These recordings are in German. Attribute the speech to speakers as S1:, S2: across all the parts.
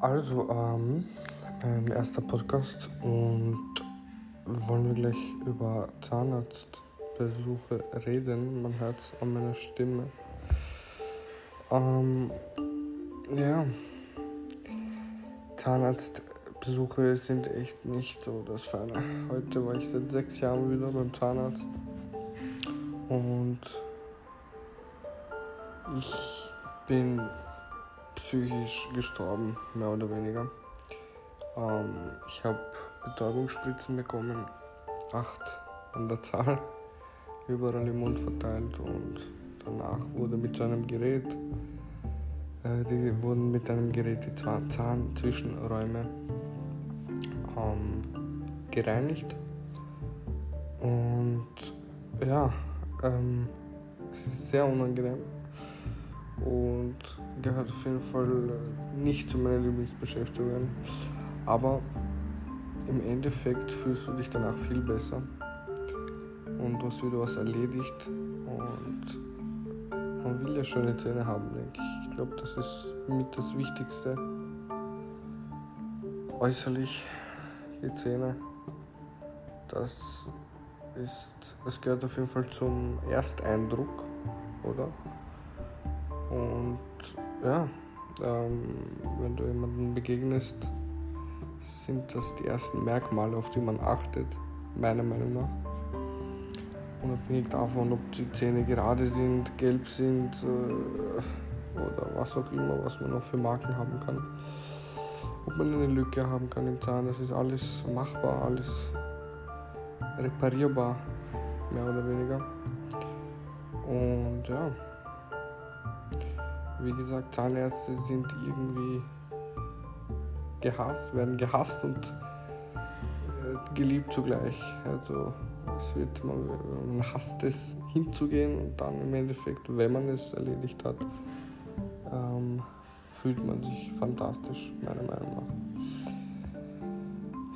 S1: Also, ähm, mein erster Podcast und wollen wir gleich über Zahnarztbesuche reden. Man hört es an meiner Stimme. Ähm, ja, Zahnarztbesuche sind echt nicht so das Feine. Heute war ich seit sechs Jahren wieder beim Zahnarzt und ich bin psychisch gestorben, mehr oder weniger. Ähm, ich habe Betäubungsspritzen bekommen, acht an der Zahl, überall im Mund verteilt und danach wurde mit so einem Gerät, äh, die wurden mit einem Gerät die Zahn Zahnzwischenräume ähm, gereinigt und ja, ähm, es ist sehr unangenehm und gehört auf jeden Fall nicht zu meinen Lieblingsbeschäftigungen. Aber im Endeffekt fühlst du dich danach viel besser und du hast wieder was erledigt und man will ja schöne Zähne haben, denke ich. Ich glaube, das ist mit das Wichtigste. Äußerlich die Zähne, das ist, das gehört auf jeden Fall zum Ersteindruck, oder? Und ja, ähm, wenn du jemandem begegnest, sind das die ersten Merkmale, auf die man achtet, meiner Meinung nach. Unabhängig davon, ob die Zähne gerade sind, gelb sind äh, oder was auch immer, was man noch für Makel haben kann. Ob man eine Lücke haben kann im Zahn, das ist alles machbar, alles reparierbar, mehr oder weniger. Und ja wie gesagt, Zahnärzte sind irgendwie gehasst, werden gehasst und äh, geliebt zugleich. Also es wird, man, man hasst es hinzugehen und dann im Endeffekt, wenn man es erledigt hat, ähm, fühlt man sich fantastisch, meiner Meinung nach.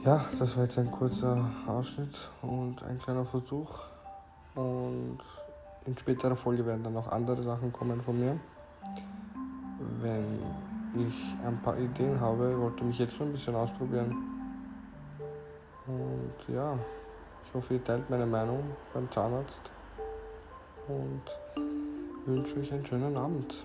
S1: Ja, das war jetzt ein kurzer Ausschnitt und ein kleiner Versuch. Und in späterer Folge werden dann auch andere Sachen kommen von mir wenn ich ein paar Ideen habe, wollte mich jetzt schon ein bisschen ausprobieren. Und ja, ich hoffe, ihr teilt meine Meinung beim Zahnarzt und wünsche euch einen schönen Abend.